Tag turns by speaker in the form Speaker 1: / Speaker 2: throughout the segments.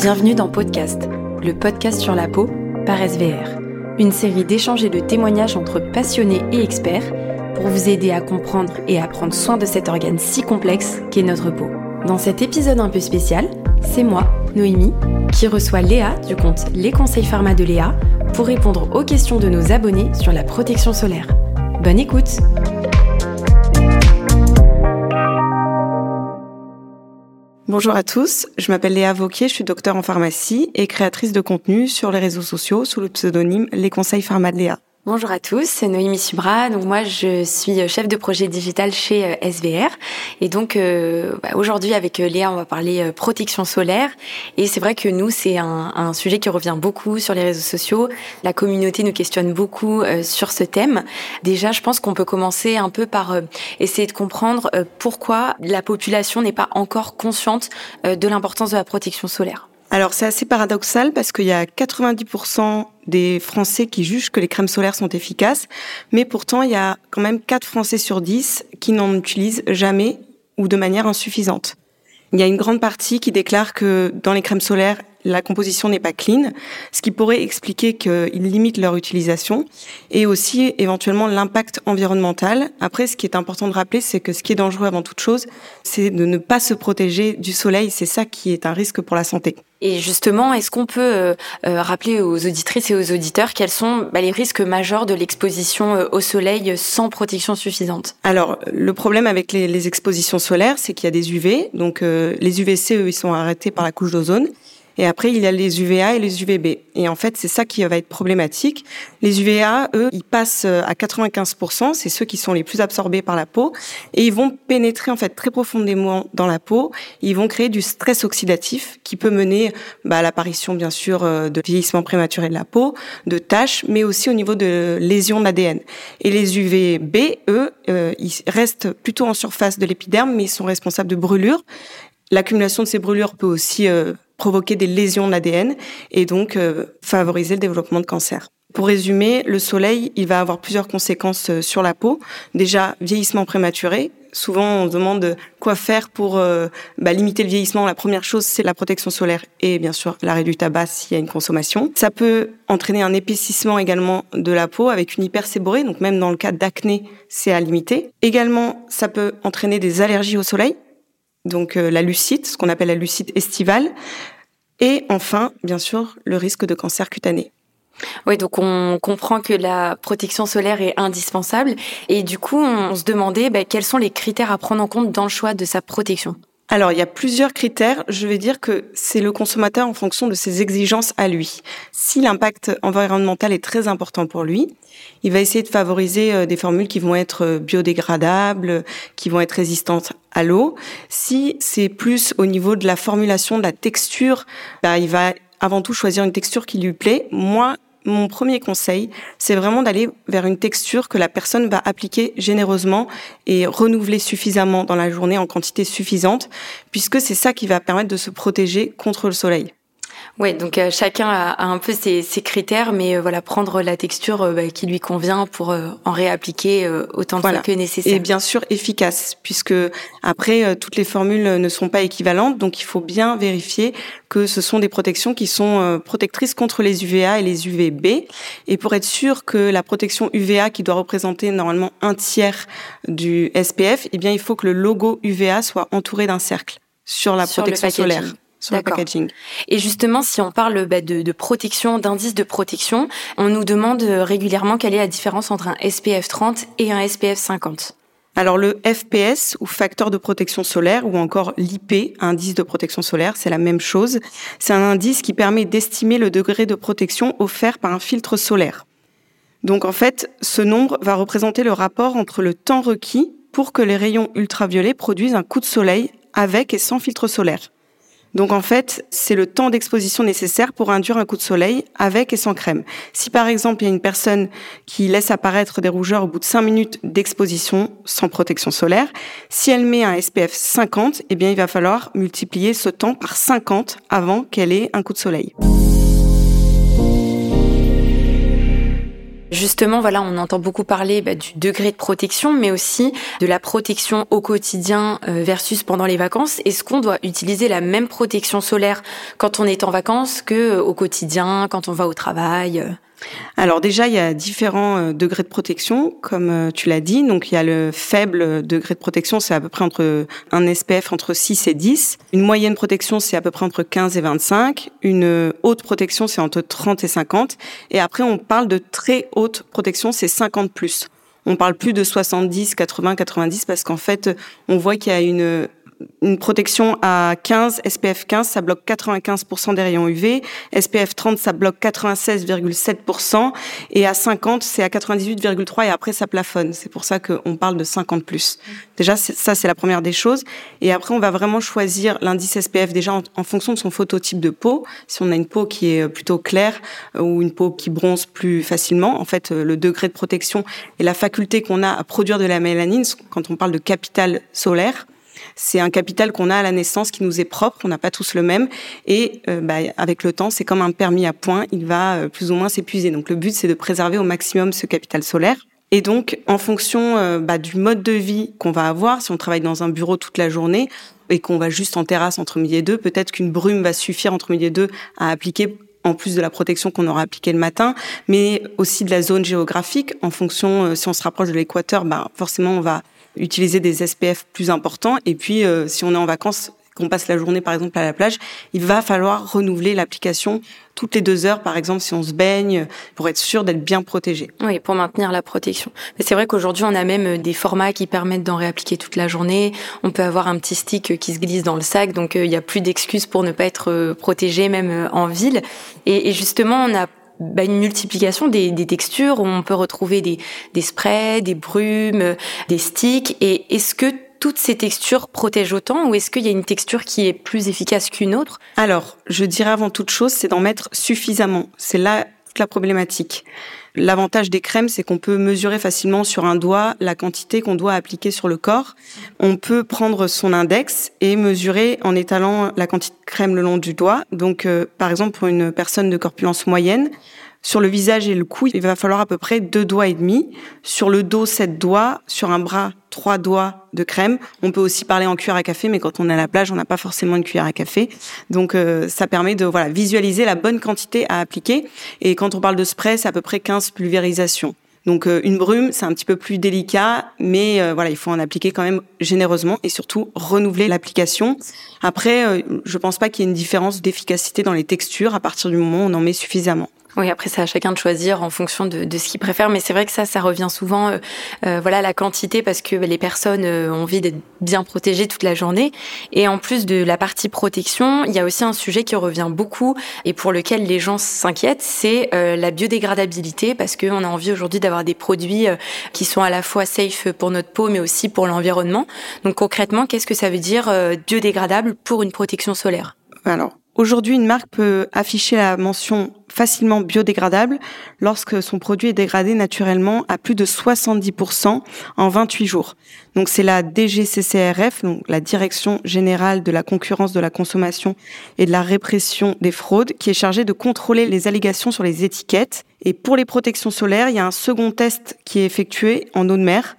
Speaker 1: Bienvenue dans Podcast, le podcast sur la peau par SVR, une série d'échanges et de témoignages entre passionnés et experts pour vous aider à comprendre et à prendre soin de cet organe si complexe qu'est notre peau. Dans cet épisode un peu spécial, c'est moi, Noémie, qui reçoit Léa du compte Les Conseils Pharma de Léa pour répondre aux questions de nos abonnés sur la protection solaire. Bonne écoute
Speaker 2: Bonjour à tous, je m'appelle Léa Vauquier, je suis docteur en pharmacie et créatrice de contenu sur les réseaux sociaux sous le pseudonyme Les Conseils Pharma de Léa.
Speaker 1: Bonjour à tous, c'est Noémie Subra. Donc moi, je suis chef de projet digital chez euh, SVR. Et donc euh, bah, aujourd'hui, avec euh, Léa, on va parler protection solaire. Et c'est vrai que nous, c'est un, sujet qui revient beaucoup sur les réseaux sociaux. La communauté nous questionne beaucoup sur ce thème. Déjà, je pense qu'on peut commencer un peu par essayer de comprendre pourquoi la population n'est pas encore consciente de l'importance de la protection solaire.
Speaker 2: Alors c'est assez paradoxal parce qu'il y a 90% des Français qui jugent que les crèmes solaires sont efficaces, mais pourtant il y a quand même 4 Français sur 10 qui n'en utilisent jamais ou de manière insuffisante. Il y a une grande partie qui déclare que dans les crèmes solaires, la composition n'est pas clean, ce qui pourrait expliquer qu'ils limitent leur utilisation et aussi éventuellement l'impact environnemental. Après, ce qui est important de rappeler, c'est que ce qui est dangereux avant toute chose, c'est de ne pas se protéger du soleil. C'est ça qui est un risque pour la santé.
Speaker 1: Et justement, est-ce qu'on peut euh, euh, rappeler aux auditrices et aux auditeurs quels sont bah, les risques majeurs de l'exposition euh, au soleil sans protection suffisante?
Speaker 2: Alors, le problème avec les, les expositions solaires, c'est qu'il y a des UV. Donc, les UVC, eux, ils sont arrêtés par la couche d'ozone. Et après, il y a les UVA et les UVB. Et en fait, c'est ça qui va être problématique. Les UVA, eux, ils passent euh, à 95%, c'est ceux qui sont les plus absorbés par la peau, et ils vont pénétrer en fait très profondément dans la peau. Ils vont créer du stress oxydatif qui peut mener bah, à l'apparition, bien sûr, euh, de vieillissement prématuré de la peau, de taches, mais aussi au niveau de lésions d'ADN. Et les UVB, eux, euh, ils restent plutôt en surface de l'épiderme, mais ils sont responsables de brûlures. L'accumulation de ces brûlures peut aussi provoquer des lésions de l'ADN et donc euh, favoriser le développement de cancer. Pour résumer, le soleil, il va avoir plusieurs conséquences euh, sur la peau. Déjà, vieillissement prématuré. Souvent, on se demande quoi faire pour euh, bah, limiter le vieillissement. La première chose, c'est la protection solaire et bien sûr l'arrêt du tabac s'il y a une consommation. Ça peut entraîner un épaississement également de la peau avec une hyperséborée, donc même dans le cas d'acné, c'est à limiter. Également, ça peut entraîner des allergies au soleil donc euh, la lucite, ce qu'on appelle la lucite estivale, et enfin, bien sûr, le risque de cancer cutané.
Speaker 1: Oui, donc on comprend que la protection solaire est indispensable, et du coup, on se demandait bah, quels sont les critères à prendre en compte dans le choix de sa protection?
Speaker 2: Alors, il y a plusieurs critères. Je vais dire que c'est le consommateur en fonction de ses exigences à lui. Si l'impact environnemental est très important pour lui, il va essayer de favoriser euh, des formules qui vont être euh, biodégradables, qui vont être résistantes à l'eau. Si c'est plus au niveau de la formulation, de la texture, bah, il va avant tout choisir une texture qui lui plaît. Moi, mon premier conseil, c'est vraiment d'aller vers une texture que la personne va appliquer généreusement et renouveler suffisamment dans la journée en quantité suffisante, puisque c'est ça qui va permettre de se protéger contre le soleil.
Speaker 1: Ouais, donc euh, chacun a, un peu ses, ses critères, mais euh, voilà, prendre la texture euh, bah, qui lui convient pour en réappliquer autant de fois que nécessaire.
Speaker 2: Et bien sûr efficace, puisque après toutes les formules ne sont pas équivalentes, donc il faut bien vérifier que ce sont des protections qui sont protectrices contre les UVA et les UVB. Et pour être sûr que la protection UVA, qui doit représenter normalement un tiers du SPF, eh bien il faut que le logo UVA soit entouré d'un cercle sur la protection solaire sur le packaging.
Speaker 1: Et justement, si on parle bah, de, de, protection, d'indice de protection, on nous demande euh, régulièrement quelle est la différence entre un SPF 30 et un SPF 50.
Speaker 2: Alors le FPS ou facteur de protection solaire ou encore l'IP, indice de protection solaire, c'est la même chose. C'est un indice qui permet d'estimer le degré de protection offert par un filtre solaire. Donc en fait, ce nombre va représenter le rapport entre le temps requis pour que les rayons ultraviolets produisent un coup de soleil avec et sans filtre solaire. Donc en fait, c'est le temps d'exposition nécessaire pour induire un coup de soleil avec et sans crème. Si par exemple il y a une personne qui laisse apparaître des rougeurs au bout de 5 minutes d'exposition sans protection solaire, si elle met un SPF 50, eh bien il va falloir multiplier ce temps par 50 avant qu'elle ait un coup de soleil.
Speaker 1: Justement, voilà, on entend beaucoup parler bah, du degré de protection, mais aussi de la protection au quotidien euh, versus pendant les vacances. Est-ce qu'on doit utiliser la même protection solaire quand on est en vacances que euh, au quotidien, quand on va au travail
Speaker 2: alors déjà, il y a différents euh, degrés de protection, comme euh, tu l'as dit. Donc il y a le faible degré de protection, c'est à peu près entre un SPF entre 6 et 10. Une moyenne protection, c'est à peu près entre 15 et 25. Une haute protection, c'est entre 30 et 50. Et après, on parle de très haute protection, c'est 50 plus. On parle plus de 70, 80, 90 parce qu'en fait, on voit qu'il y a une une protection à 15, SPF 15, ça bloque 95% des rayons UV. SPF 30, ça bloque 96,7%. Et à 50, c'est à 98,3 et après, ça plafonne. C'est pour ça qu'on parle de 50 plus. Déjà, ça, c'est la première des choses. Et après, on va vraiment choisir l'indice SPF déjà en, fonction de son phototype de peau. Si on a une peau qui est plutôt claire euh, ou une peau qui bronze plus facilement, en fait, euh, le degré de protection et la faculté qu'on a à produire de la mélanine, quand on parle de capital solaire, c'est un capital qu'on a à la naissance qui nous est propre, on n'a pas tous le même. Et euh, bah, avec le temps, c'est comme un permis à points, il va euh, plus ou moins s'épuiser. Donc le but, c'est de préserver au maximum ce capital solaire. Et donc, en fonction euh, bah, du mode de vie qu'on va avoir, si on travaille dans un bureau toute la journée et qu'on va juste en terrasse entre midi et deux, peut-être qu'une brume va suffire entre midi et deux à appliquer en plus de la protection qu'on aura appliquée le matin, mais aussi de la zone géographique. En fonction, si on se rapproche de l'équateur, bah, forcément, on va utiliser des SPF plus importants. Et puis, euh, si on est en vacances, qu'on passe la journée par exemple à la plage, il va falloir renouveler l'application toutes les deux heures, par exemple, si on se baigne, pour être sûr d'être bien protégé.
Speaker 1: Oui, pour maintenir la protection. Mais c'est vrai qu'aujourd'hui, on a même euh, des formats qui permettent d'en réappliquer toute la journée. On peut avoir un petit stick qui se glisse dans le sac, donc euh, il n'y a plus d'excuses pour ne pas être protégé, même en ville. Et justement, on a bah, une multiplication des, des, textures. Où on peut retrouver des, des sprays, des brumes, des sticks. Et est-ce que toutes ces textures protègent autant ou est-ce qu'il y a une texture qui est plus efficace qu'une autre?
Speaker 2: Alors, je dirais avant toute chose, c'est d'en mettre suffisamment. C'est là la problématique. L'avantage des crèmes, c'est qu'on peut mesurer facilement sur un doigt la quantité qu'on doit appliquer sur le corps. On peut prendre son index et mesurer en étalant la quantité de crème le long du doigt. Donc, euh, par exemple, pour une personne de corpulence moyenne, sur le visage et le cou, il va falloir à peu près deux doigts et demi. Sur le dos, sept doigts. Sur un bras, trois doigts de crème. On peut aussi parler en cuillère à café, mais quand on est à la plage, on n'a pas forcément une cuillère à café. Donc, euh, ça permet de voilà visualiser la bonne quantité à appliquer. Et quand on parle de spray, c'est à peu près 15 pulvérisations. Donc euh, une brume, c'est un petit peu plus délicat, mais euh, voilà, il faut en appliquer quand même généreusement et surtout renouveler l'application. Après, je pense pas qu'il y ait une différence d'efficacité dans les textures à partir du moment où on en met suffisamment.
Speaker 1: Oui, après c'est à chacun de choisir en fonction de, de ce qu'il préfère, mais c'est vrai que ça, ça revient souvent, euh, euh voilà, la quantité parce que les personnes euh, ont envie d'être bien protégées toute la journée. Et en plus de la partie protection, il y a aussi un sujet qui revient beaucoup et pour lequel les gens s'inquiètent, c'est euh, la biodégradabilité parce qu'on a envie aujourd'hui d'avoir des produits qui sont à la fois safe pour notre peau, mais aussi pour l'environnement. Donc concrètement, qu'est-ce que ça veut dire biodégradable pour une protection solaire?
Speaker 2: Alors Aujourd'hui, une marque peut afficher la mention facilement biodégradable lorsque son produit est dégradé naturellement à plus de 70% en 28 jours. Donc c'est la DGCCRF, donc la Direction générale de la concurrence de la consommation et de la répression des fraudes, qui est chargée de contrôler les allégations sur les étiquettes. Et pour les protections solaires, il y a un second test qui est effectué en eau de mer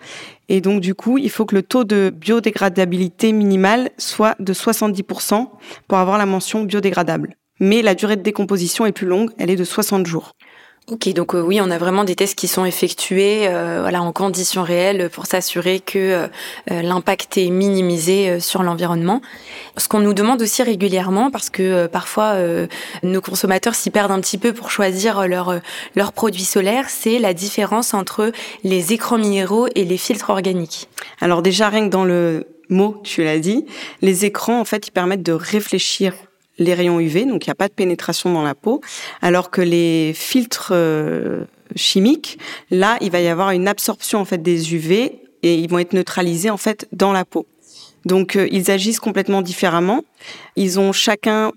Speaker 2: et donc, du coup, il faut que le taux de biodégradabilité minimale soit de 70% pour avoir la mention biodégradable. Mais la durée de décomposition est plus longue, elle est de 60 jours.
Speaker 1: Ok, donc euh, oui, on a vraiment des tests qui sont effectués euh, voilà, en conditions réelles pour s'assurer que euh, l'impact est minimisé sur l'environnement. Ce qu'on nous demande aussi régulièrement, parce que parfois nos consommateurs s'y perdent un petit peu pour choisir leurs leur produits solaires, c'est la différence entre les écrans minéraux et les filtres organiques.
Speaker 2: Alors déjà, rien que dans le mot, tu l'as dit, les écrans, en fait, ils permettent de réfléchir les rayons UV, donc il n'y a pas de pénétration dans la peau, alors que les filtres euh, chimiques, là, il va y avoir une absorption en fait des UV et ils vont être neutralisés en fait dans la peau. Donc euh, ils agissent complètement différemment. Ils ont chacun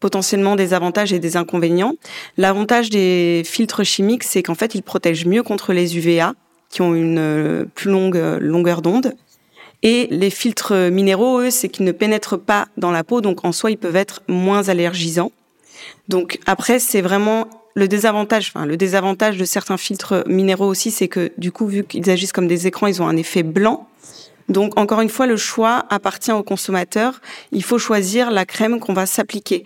Speaker 2: potentiellement des avantages et des inconvénients. L'avantage des filtres chimiques, c'est qu'en fait, ils protègent mieux contre les UVA, qui ont une euh, plus longue longueur d'onde. Et les filtres minéraux, eux, c'est qu'ils ne pénètrent pas dans la peau, donc en soi, ils peuvent être moins allergisants. Donc après, c'est vraiment le désavantage, enfin le désavantage de certains filtres minéraux aussi, c'est que du coup, vu qu'ils agissent comme des écrans, ils ont un effet blanc. Donc encore une fois, le choix appartient au consommateur. Il faut choisir la crème qu'on va s'appliquer.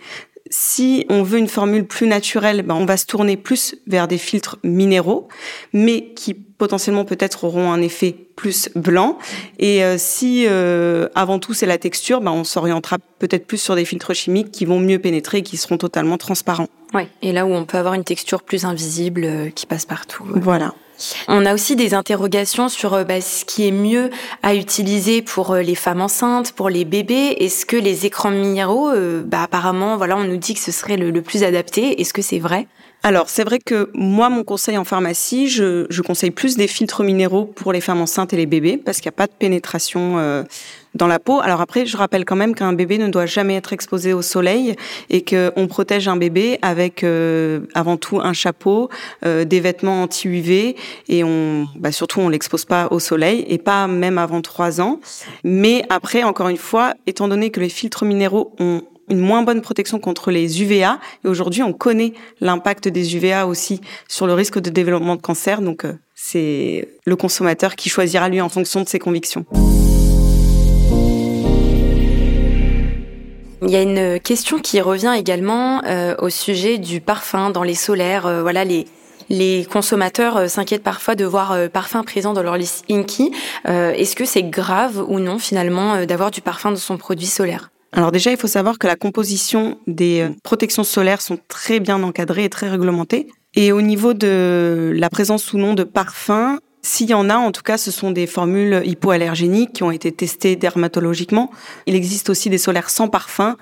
Speaker 2: Si on veut une formule plus naturelle, ben on va se tourner plus vers des filtres minéraux, mais qui potentiellement peut-être auront un effet plus blanc. Et euh, si euh, avant tout c'est la texture, ben on s'orientera peut-être plus sur des filtres chimiques qui vont mieux pénétrer et qui seront totalement transparents.
Speaker 1: Ouais. Et là où on peut avoir une texture plus invisible euh, qui passe partout.
Speaker 2: Voilà.
Speaker 1: On a aussi des interrogations sur euh, bah, ce qui est mieux à utiliser pour euh, les femmes enceintes, pour les bébés. Est-ce que les écrans minéraux, euh, bah, apparemment, voilà, on nous dit que ce serait le, plus adapté. Est-ce que c'est vrai?
Speaker 2: Alors, c'est vrai que moi, mon conseil en pharmacie, je, conseille plus des filtres minéraux pour les femmes enceintes et les bébés, parce qu'il n'y a pas de pénétration dans la peau. Alors après, je rappelle quand même qu'un bébé ne doit jamais être exposé au soleil et qu'on protège un bébé avec euh, avant tout un chapeau, euh, des vêtements anti-UV et on, bah surtout on l'expose pas au soleil et pas même avant trois ans. Mais après, encore une fois, étant donné que les filtres minéraux ont une moins bonne protection contre les UVA. Et aujourd'hui, on connaît l'impact des UVA aussi sur le risque de développement de cancer. Donc, euh, c'est le consommateur qui choisira lui en fonction de ses convictions.
Speaker 1: Il y a une question qui revient également euh, au sujet du parfum dans les solaires. Euh, voilà, les consommateurs euh, s'inquiètent parfois de voir parfum présent dans leur liste Inky. Est-ce que c'est grave ou non finalement d'avoir du parfum dans son produit solaire?
Speaker 2: Alors déjà, il faut savoir que la composition des protections solaires sont très bien encadrées et très réglementées. Et au niveau de la présence ou non de parfum, s'il y en a, en tout cas, ce sont des formules hypoallergéniques qui ont été testées dermatologiquement. Il existe aussi des solaires sans parfum.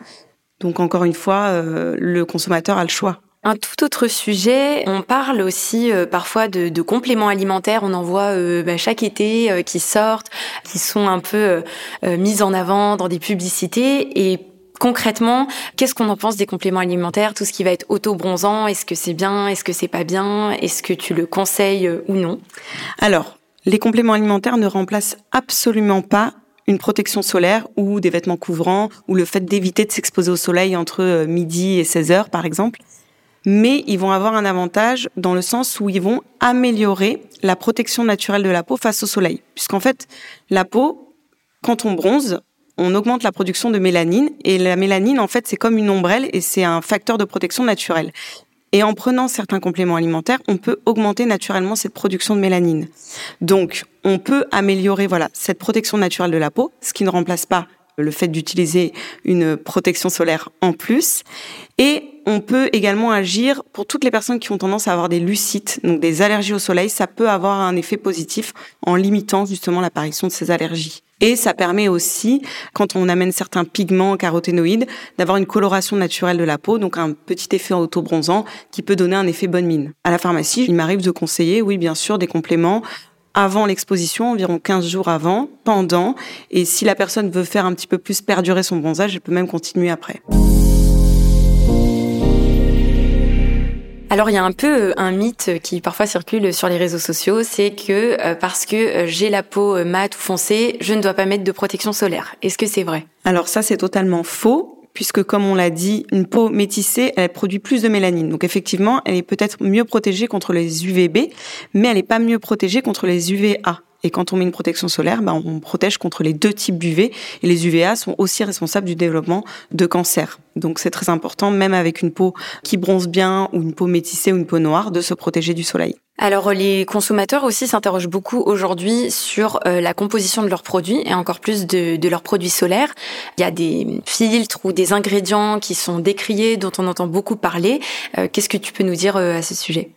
Speaker 2: Donc encore une fois, euh, le consommateur a le choix.
Speaker 1: Un tout autre sujet, on parle aussi euh, parfois de, compléments alimentaires, on en voit euh, bah, chaque été qui sortent, qui sont un peu mis en avant dans des publicités et concrètement, qu'est-ce qu'on en pense des compléments alimentaires, tout ce qui va être auto-bronzant, est-ce que c'est bien, est-ce que c'est pas bien, est-ce que tu le conseilles euh, ou non?
Speaker 2: Alors, les compléments alimentaires ne remplacent absolument pas une protection solaire ou des vêtements couvrants ou le fait d'éviter de s'exposer au soleil entre euh, midi et 16 heures par exemple. Mais ils vont avoir un avantage dans le sens où ils vont améliorer la protection naturelle de la peau face au soleil. Puisqu'en fait, la peau, quand on bronze, on augmente la production de mélanine et la mélanine en fait c'est comme une ombrelle et c'est un facteur de protection naturelle. Et en prenant certains compléments alimentaires, on peut augmenter naturellement cette production de mélanine. Donc, on peut améliorer voilà cette protection naturelle de la peau, ce qui ne remplace pas le fait d'utiliser une protection solaire en plus. Et on peut également agir pour toutes les personnes qui ont tendance à avoir des lucites, donc des allergies au soleil. Ça peut avoir un effet positif en limitant justement l'apparition de ces allergies. Et ça permet aussi, quand on amène certains pigments caroténoïdes, d'avoir une coloration naturelle de la peau, donc un petit effet auto-bronzant qui peut donner un effet bonne mine. À la pharmacie, il m'arrive de conseiller, oui, bien sûr, des compléments avant l'exposition, environ 15 jours avant, pendant, et si la personne veut faire un petit peu plus perdurer son bronzage, elle peut même continuer après.
Speaker 1: Alors il y a un peu euh, un mythe qui parfois circule sur les réseaux sociaux, c'est que euh, parce que euh, j'ai la peau mate ou foncée, je ne dois pas mettre de protection solaire. Est-ce que c'est vrai?
Speaker 2: Alors ça c'est totalement faux puisque comme on l'a dit, une peau métissée, elle produit plus de mélanine. Donc effectivement, elle est peut-être mieux protégée contre les UVB, mais elle n'est pas mieux protégée contre les UVA. Et quand on met une protection solaire, ben, on protège contre les deux types d'UV. Et les UVA sont aussi responsables du développement de cancer. Donc c'est très important, même avec une peau qui bronze bien ou une peau métissée ou une peau noire, de se protéger du soleil.
Speaker 1: Alors les consommateurs aussi s'interrogent beaucoup aujourd'hui sur euh, la composition de leurs produits et encore plus de, de, leurs produits solaires. Il y a des filtres ou des ingrédients qui sont décriés, dont on entend beaucoup parler. Euh, qu'est-ce que tu peux nous dire euh, à ce sujet?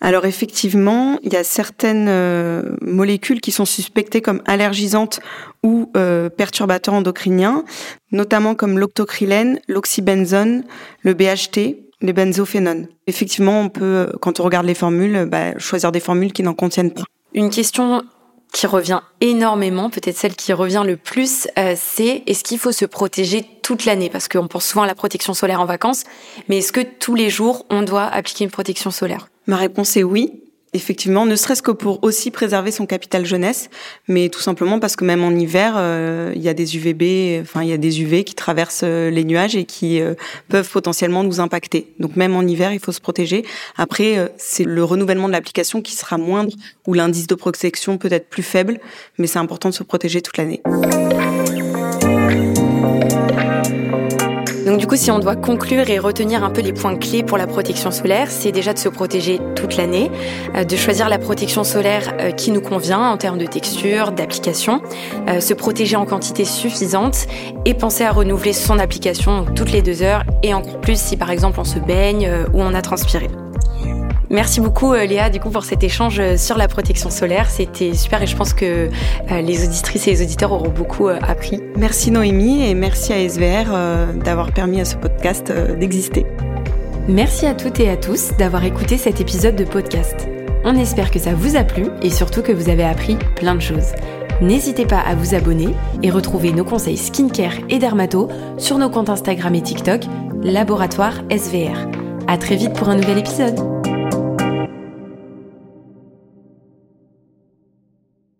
Speaker 2: Alors effectivement, il y a certaines euh, molécules qui sont suspectées comme allergisantes ou euh, perturbateurs endocriniens, notamment comme l'octocrylène, l'oxybenzone, le BHT, les benzophénones. Effectivement, on peut, quand on regarde les formules, bah, choisir des formules qui n'en contiennent pas.
Speaker 1: Une question qui revient énormément, peut-être celle qui revient le plus, euh, c'est est-ce qu'il faut se protéger toute l'année? Parce qu'on pense souvent à la protection solaire en vacances, mais est-ce que tous les jours, on doit appliquer une protection solaire?
Speaker 2: Ma réponse est oui. effectivement, ne serait-ce que pour aussi préserver son capital jeunesse, mais tout simplement parce que même en hiver, euh, il y a des UVB, enfin il y a des UV qui traversent euh, les nuages et qui euh, peuvent potentiellement nous impacter. Donc même en hiver, il faut se protéger. Après, c'est le renouvellement de l'application qui sera moindre ou l'indice de protection peut être plus faible, mais c'est important de se protéger toute l'année.
Speaker 1: Donc du coup, si on doit conclure et retenir un peu les points clés pour la protection solaire, c'est déjà de se protéger toute l'année, euh, de choisir la protection solaire euh, qui nous convient en termes de texture, d'application, euh, se protéger en quantité suffisante et penser à renouveler son application toutes les deux heures et encore plus si par exemple on se baigne ou on a transpiré. Merci beaucoup euh, Léa du coup pour cet échange euh, sur la protection solaire. C'était super et je pense que euh, les auditrices et les auditeurs auront beaucoup appris.
Speaker 2: Merci Noémie et merci à SVR d'avoir permis à ce podcast d'exister.
Speaker 1: Merci à toutes et à tous d'avoir écouté cet épisode de podcast. On espère que ça vous a plu et surtout que vous avez appris plein de choses. N'hésitez pas à vous abonner et retrouver nos conseils skincare et dermato sur nos comptes Instagram et TikTok, Laboratoire SVR. À très vite pour un nouvel épisode.